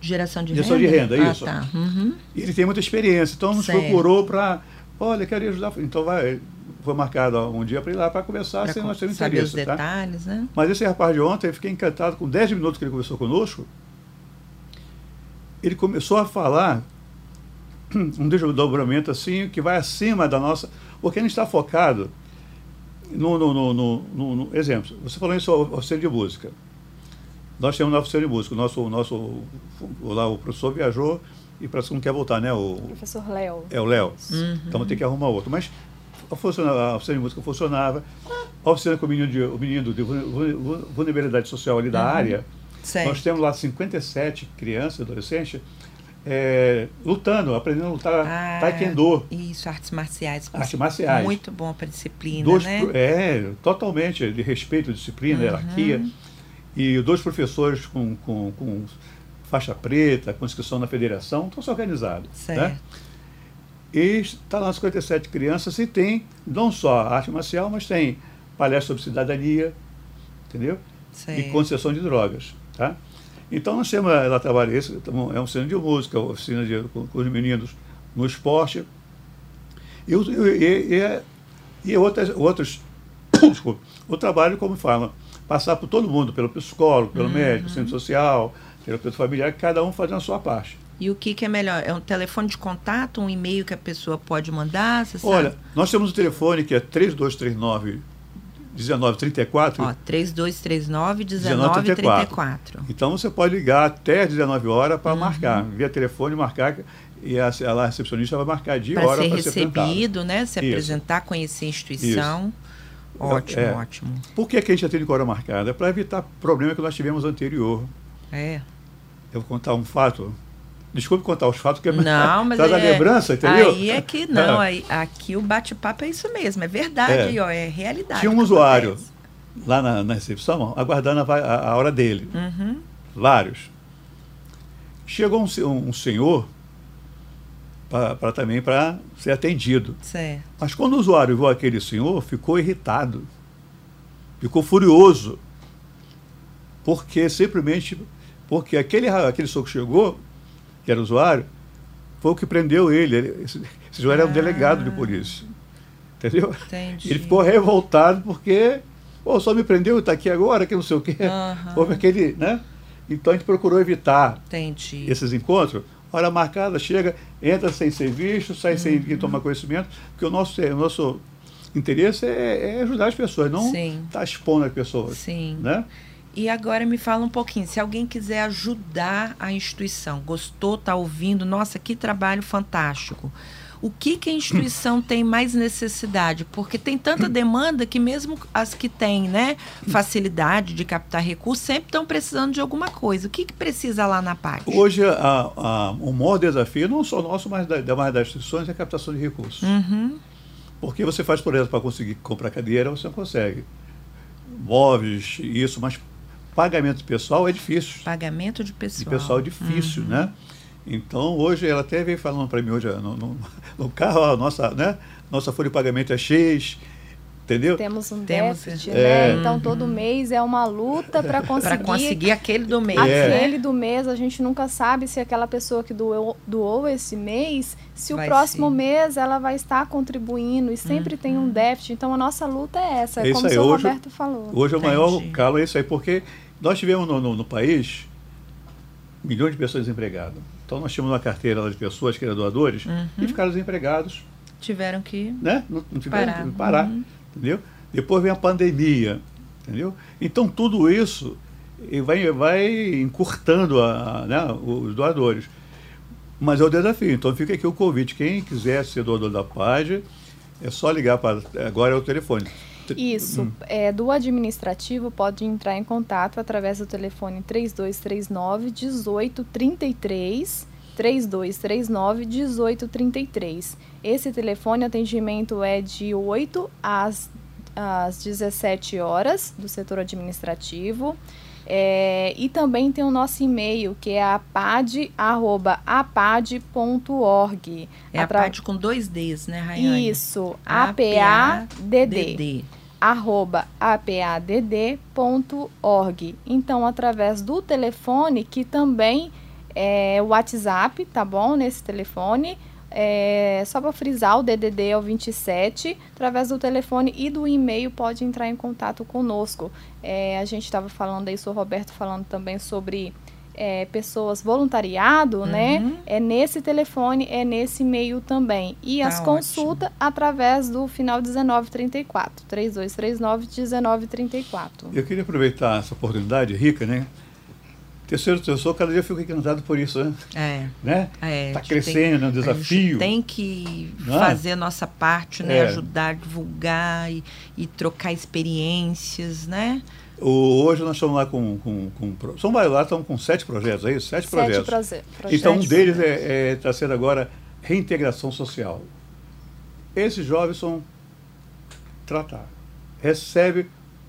Geração de Geração renda? Geração de renda, isso. Ah, tá. Uhum. E ele tem muita experiência, então nos certo. procurou para, olha, queria ajudar. Então vai, foi marcado um dia para ir lá para conversar, sem nós termos interesse. Os tá? detalhes, né? Mas esse rapaz de ontem, eu fiquei encantado com 10 minutos que ele conversou conosco. Ele começou a falar um desdobramento assim que vai acima da nossa. Porque a gente está focado no, no, no, no, exemplo. Você falou isso oficina de música. Nós temos uma oficina de música. O nosso, o nosso, o, lá, o professor viajou e parece que não quer voltar, né? O, o professor Léo. É o Léo. Uhum. Então ter que arrumar outro. Mas a, a oficina de música funcionava. A oficina com o menino de, o menino de vulnerabilidade social ali da uhum. área. Certo. Nós temos lá 57 crianças, adolescentes, é, lutando, aprendendo a lutar ah, taekwondo. Isso, artes marciais. Artes marciais. Muito bom para disciplina, dois, né? É, totalmente, de respeito, disciplina, uhum. hierarquia. E dois professores com, com, com, faixa preta, com inscrição na federação, estão se organizados. Né? Certo. Né? E está lá 57 crianças e tem não só arte marcial, mas tem palestra sobre cidadania, entendeu? Certo. E concessão de drogas, tá? Então nós temos, ela trabalha isso, é uma oficina de música, oficina de, com, com os meninos no esporte. E, e, e, e outras, outros, desculpa, o trabalho, como fala, passar por todo mundo, pelo psicólogo, pelo uhum. médico, centro social, terapeuta familiar, cada um fazendo a sua parte. E o que, que é melhor? É um telefone de contato, um e-mail que a pessoa pode mandar? Olha, nós temos um telefone que é 3239 1934. Ó, 3239 1934. Então você pode ligar até 19 horas para uhum. marcar, via telefone marcar e a, a recepcionista vai marcar de pra hora para ser recebido, né? Se Isso. apresentar, conhecer a instituição. Isso. Ótimo, é. ótimo. Por que, que a gente já tem de hora marcada? É para evitar problema que nós tivemos anterior. É. Eu vou contar um fato Desculpe contar os fatos, que não, mas traz é, a lembrança, entendeu? Aí é que não, é. aí, aqui o bate-papo é isso mesmo, é verdade, é, ó, é realidade. Tinha um usuário acontece. lá na, na, recepção, aguardando a, a, a hora dele. Uhum. Vários. Chegou um, um senhor para também para ser atendido. Certo. Mas quando o usuário viu aquele senhor, ficou irritado, ficou furioso, porque simplesmente porque aquele aquele senhor que chegou que era usuário, foi o que prendeu ele. esse, esse usuário ah. era um delegado de polícia. Entendeu? Entendi. Ele ficou revoltado porque, pô, só me prendeu e está aqui agora, que não sei o quê. Uhum. Houve aquele, né? Então a gente procurou evitar Entendi. esses encontros. Hora marcada, chega, entra sem ser visto, sai uhum. sem ninguém tomar conhecimento, porque o nosso, o nosso interesse é, é ajudar as pessoas, não estar tá expondo as pessoas. Sim. Né? E agora me fala um pouquinho, se alguém quiser ajudar a instituição, gostou, está ouvindo, nossa, que trabalho fantástico. O que, que a instituição tem mais necessidade? Porque tem tanta demanda que mesmo as que têm né, facilidade de captar recursos sempre estão precisando de alguma coisa. O que, que precisa lá na PAC? Hoje, a, a, o maior desafio, não só nosso, mas da, mais das instituições, é a captação de recursos. Uhum. Porque você faz, por exemplo, para conseguir comprar cadeira, você não consegue. Móveis, isso, mas Pagamento de pessoal é difícil. Pagamento de pessoal. De pessoal é difícil, uhum. né? Então, hoje, ela até veio falando para mim hoje no, no, no carro, a nossa, né? Nossa folha de pagamento é X, entendeu? Temos um Temos, déficit, é. né? Então todo mês é uma luta para conseguir conseguir aquele do mês. Aquele é. do mês, a gente nunca sabe se aquela pessoa que doou, doou esse mês, se vai o próximo ser. mês ela vai estar contribuindo e sempre uhum. tem um déficit. Então a nossa luta é essa, é, é como o senhor hoje, Roberto falou. Hoje Entendi. o maior calo é isso aí, porque nós tivemos no, no, no país milhões de pessoas desempregadas. Então nós tínhamos uma carteira de pessoas que eram doadores uhum. e ficaram desempregados. Tiveram que né? não, não tiveram parar. Que parar uhum. entendeu? Depois vem a pandemia, entendeu? Então tudo isso vai, vai encurtando a, né, os doadores. Mas é o desafio. Então fica aqui o convite. Quem quiser ser doador da página, é só ligar para. Agora é o telefone. Isso. Hum. É, do administrativo pode entrar em contato através do telefone 3239 1833. 3239 1833. Esse telefone atendimento é de 8 às, às 17 horas do setor administrativo. É, e também tem o nosso e-mail, que é apad.apad.org. É Atra... apad com dois Ds, né, Rayane? Isso, A-P-A-D-D. Arroba apadd.org. Então, através do telefone, que também é o WhatsApp, tá bom? Nesse telefone, é, só para frisar, o DDD é o 27. Através do telefone e do e-mail pode entrar em contato conosco. É, a gente estava falando aí, o Roberto falando também sobre é, pessoas voluntariado, né? uhum. né? É nesse telefone, é nesse e-mail também. E tá as consultas através do final 1934, 3239 1934. Eu queria aproveitar essa oportunidade rica, né? Terceiro tesouro, cada dia eu fico encantado por isso, né? É. Né? É, tá crescendo, é um desafio. tem que é? fazer a nossa parte, né? É. Ajudar, divulgar e, e, trocar experiências, né? O, hoje nós estamos lá com. com, com São Paulo lá estamos com sete projetos, é isso? Sete, sete projetos. Proje então um deles está é, é, tá sendo agora reintegração social. Esses jovens são tratar. Recebe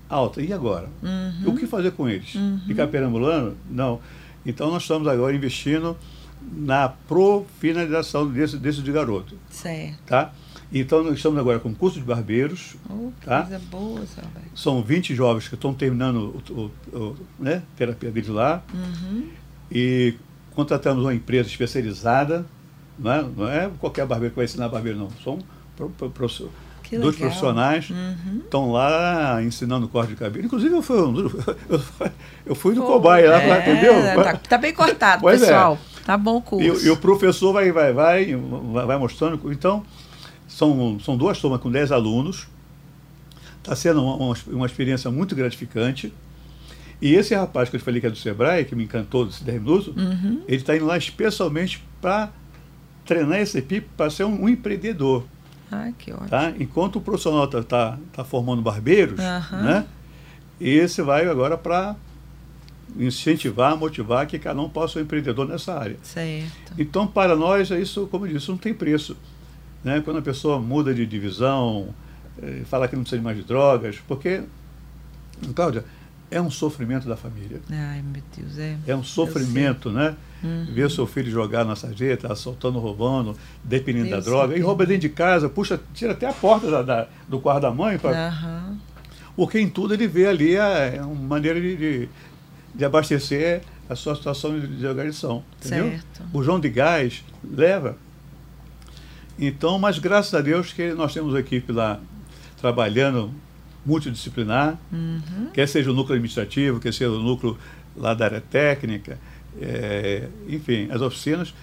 alta. E agora? Uhum. O que fazer com eles? Uhum. Ficar perambulando? Não. Então nós estamos agora investindo na profinalização desse, desse de garoto. Certo. Tá? Então nós estamos agora com curso de barbeiros. Oh, tá? coisa boa, Salve. São 20 jovens que estão terminando o, o, o né, terapia deles lá. Uhum. E contratamos uma empresa especializada. Não é, não é qualquer barbeiro que vai ensinar barbeiro, não. São professores que Dois legal. profissionais uhum. estão lá ensinando corte de cabelo. Inclusive, eu fui, eu fui no Pô, cobaia lá, é, entendeu? Tá, tá, bem cortado, pois é. pessoal. É. Tá bom o curso. E, e, o professor vai, vai, vai, vai mostrando. Então, são, são duas turmas com 10 alunos. Está sendo uma, uma, experiência muito gratificante. E esse rapaz que eu te falei que é do Sebrae, que me encantou desses 10 minutos, uhum. ele está indo lá especialmente para treinar esse equipe para ser um, um empreendedor. Ah, que ótimo. Tá? Enquanto o profissional está tá, tá formando barbeiros, uhum. né? esse vai agora para incentivar, motivar que cada um possa ser um empreendedor nessa área. Certo. Então, para nós, é isso, como eu disse, não tem preço. Né? Quando a pessoa muda de divisão, eh, fala que não precisa de mais de drogas, porque, Cláudia, é um sofrimento da família. Ai, meu Deus, é. É um sofrimento, né? Uhum. Ver o seu filho jogar na sarjeta, assaltando, roubando, dependendo Deus da droga. E rouba dentro de casa, puxa, tira até a porta da, da do quarto da mãe. Pra... Uhum. Porque em tudo ele vê ali a, é uma maneira de, de, de, abastecer a sua situação de, de agressão. Entendeu? Certo. O João de Gás leva. Então, mas graças a Deus que nós temos a equipe lá trabalhando multidisciplinar, uhum. quer seja o núcleo administrativo, quer seja o núcleo lá da área técnica, é, enfim, as oficinas,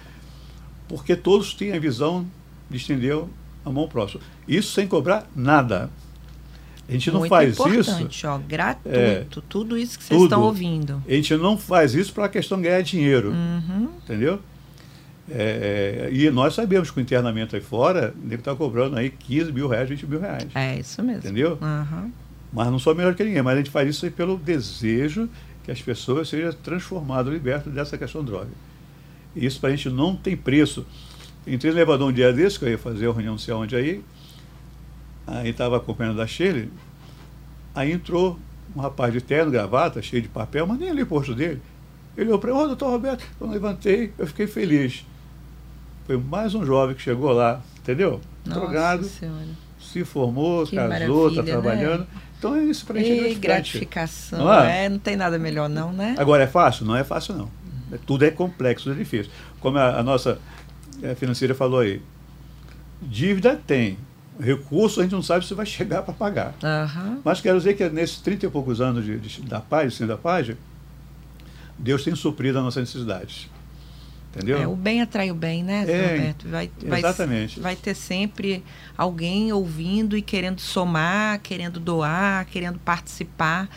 porque todos têm a visão de estender a mão próxima. Isso sem cobrar nada. A gente não faz isso. Ó, gratuito, é, tudo isso que vocês tudo. estão ouvindo. A gente não faz isso para a questão de ganhar dinheiro. Uhum. Entendeu? É, e nós sabemos que o internamento aí fora deve estar cobrando aí 15 mil reais, 20 mil reais. É isso mesmo. Entendeu? Uhum. Mas não sou melhor que ninguém, mas a gente faz isso pelo desejo que as pessoas sejam transformadas, libertas dessa questão de droga. E isso para a gente não tem preço. Entrei no elevador um dia desse, que eu ia fazer a reunião não sei onde aí, aí estava acompanhando da Shirley, aí entrou um rapaz de terno, gravata, cheio de papel, mas nem ali o posto dele. Ele olhou para mim, ô, oh, doutor Roberto, quando eu levantei, eu fiquei feliz. Foi mais um jovem que chegou lá, entendeu? Nossa Drogado, senhora. se formou, que casou, está trabalhando. Né? Então é isso para a gente. E gratificação, não é? é? Não tem nada melhor não, né? Agora é fácil? Não é fácil não. É, tudo é complexo, é difícil. Como a, a nossa é, financeira falou aí, dívida tem, recurso a gente não sabe se vai chegar para pagar. Uhum. Mas quero dizer que nesses 30 e poucos anos de, de, da paz, da paz, Deus tem suprido as nossas necessidades. Entendeu? É, o bem atrai o bem, né, é, Roberto? Vai, exatamente. Vai, vai ter sempre alguém ouvindo e querendo somar, querendo doar, querendo participar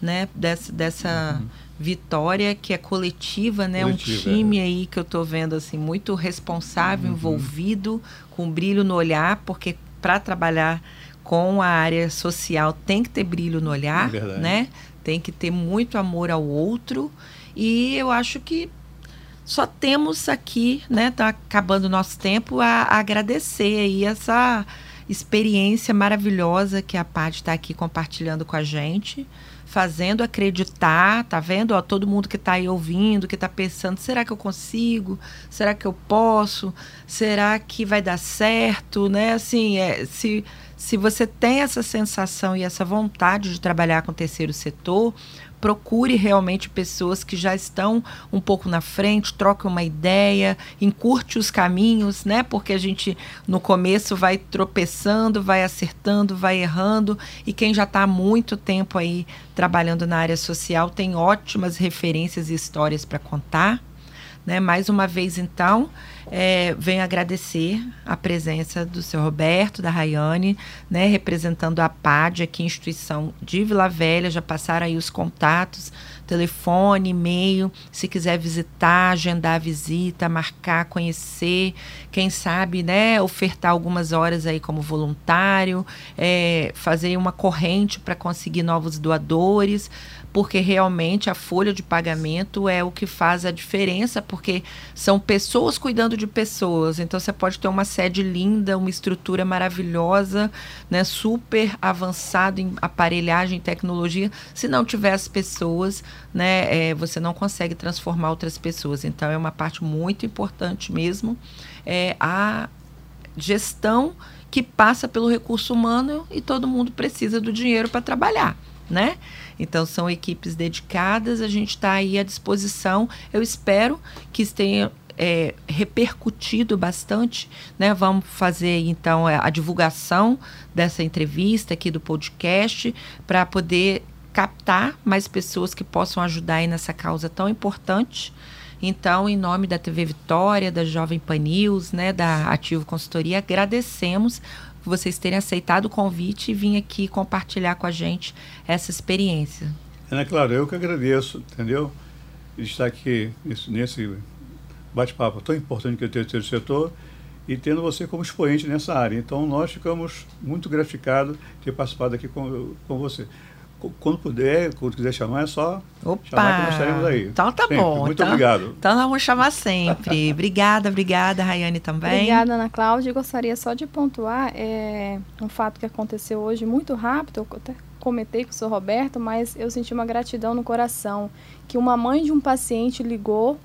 né, dessa, dessa uhum. vitória que é coletiva, né? Coletiva, um time é. aí que eu estou vendo assim muito responsável, uhum. envolvido, com brilho no olhar, porque para trabalhar com a área social tem que ter brilho no olhar, é né? Tem que ter muito amor ao outro. E eu acho que só temos aqui, né? Tá acabando o nosso tempo a, agradecer aí essa experiência maravilhosa que a Paty está aqui compartilhando com a gente fazendo acreditar, tá vendo? Ó, todo mundo que está aí ouvindo, que está pensando, será que eu consigo? Será que eu posso? Será que vai dar certo, né? Assim, é, se se você tem essa sensação e essa vontade de trabalhar com o terceiro setor, procure realmente pessoas que já estão um pouco na frente, troque uma ideia, encurte os caminhos, né? Porque a gente no começo vai tropeçando, vai acertando, vai errando, e quem já está há muito tempo aí trabalhando na área social tem ótimas referências e histórias para contar. Né? Mais uma vez, então, é, venho agradecer a presença do seu Roberto, da Rayane, né? representando a PAD, aqui instituição de Vila Velha. Já passaram aí os contatos, telefone, e-mail. Se quiser visitar, agendar a visita, marcar, conhecer, quem sabe, né? ofertar algumas horas aí como voluntário, é, fazer uma corrente para conseguir novos doadores porque realmente a folha de pagamento é o que faz a diferença, porque são pessoas cuidando de pessoas. Então você pode ter uma sede linda, uma estrutura maravilhosa, né, super avançado em aparelhagem tecnologia. Se não tiver as pessoas, né, é, você não consegue transformar outras pessoas. Então é uma parte muito importante mesmo. É, a gestão que passa pelo recurso humano e todo mundo precisa do dinheiro para trabalhar, né? Então, são equipes dedicadas, a gente está aí à disposição. Eu espero que tenha é, repercutido bastante, né? Vamos fazer então a divulgação dessa entrevista aqui do podcast para poder captar mais pessoas que possam ajudar aí nessa causa tão importante. Então, em nome da TV Vitória, da Jovem Pan News, né, da Ativo Consultoria, agradecemos vocês terem aceitado o convite e vir aqui compartilhar com a gente essa experiência. Ana Clara, eu que agradeço, entendeu? De estar aqui nesse, nesse bate-papo tão importante que é o terceiro setor e tendo você como expoente nessa área. Então, nós ficamos muito gratificados de ter participado aqui com, com você quando puder, quando quiser chamar, é só Opa. chamar que nós estaremos aí. Então tá sempre. bom. Muito então, obrigado. Então nós vamos chamar sempre. obrigada, obrigada, Rayane também. Obrigada, Ana Cláudia. Eu gostaria só de pontuar é, um fato que aconteceu hoje muito rápido. Eu até comentei com o senhor Roberto, mas eu senti uma gratidão no coração. Que uma mãe de um paciente ligou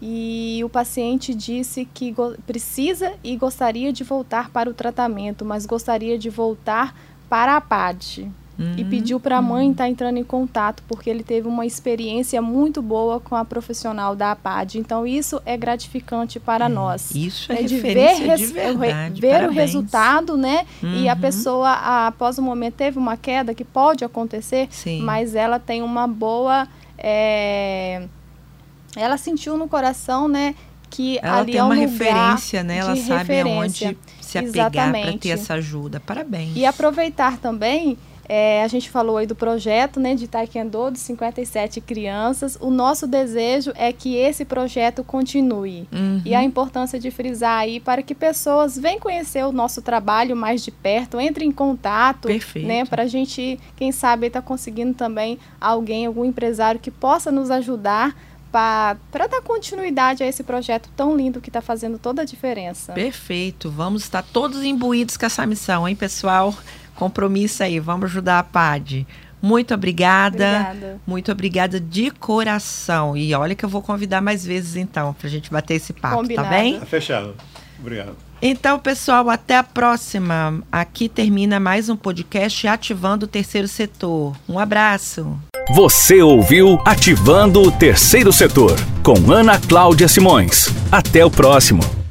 e o paciente disse que precisa e gostaria de voltar para o tratamento, mas gostaria de voltar para a PAD e pediu para a mãe estar tá entrando em contato porque ele teve uma experiência muito boa com a profissional da APAD. Então isso é gratificante para é, nós. Isso é, é de ver, de verdade, ver o resultado, né? Uhum. E a uhum. pessoa após o momento teve uma queda que pode acontecer, Sim. mas ela tem uma boa é, ela sentiu no coração, né, que ela ali tem é um uma referência, né? Ela sabe aonde se apegar para ter essa ajuda. Parabéns. E aproveitar também é, a gente falou aí do projeto né, de Taekwondo de 57 crianças. O nosso desejo é que esse projeto continue. Uhum. E a importância de frisar aí para que pessoas venham conhecer o nosso trabalho mais de perto, entrem em contato, Perfeito. né? Para a gente, quem sabe, estar tá conseguindo também alguém, algum empresário que possa nos ajudar para dar continuidade a esse projeto tão lindo que está fazendo toda a diferença. Perfeito. Vamos estar todos imbuídos com essa missão, hein, pessoal? Compromisso aí, vamos ajudar a PAD. Muito obrigada. obrigada. Muito obrigada de coração. E olha que eu vou convidar mais vezes então, para a gente bater esse papo, tá Combinado. tá bem? Tá fechado. Obrigado. Então, pessoal, até a próxima. Aqui termina mais um podcast Ativando o Terceiro Setor. Um abraço. Você ouviu Ativando o Terceiro Setor com Ana Cláudia Simões. Até o próximo.